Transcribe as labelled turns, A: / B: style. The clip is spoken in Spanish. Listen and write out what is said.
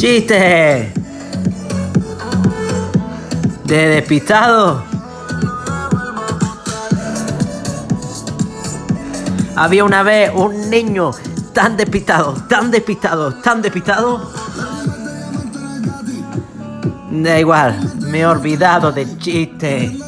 A: Chiste. De despistado. Había una vez un niño tan despistado, tan despistado, tan despistado. Da igual, me he olvidado del chiste.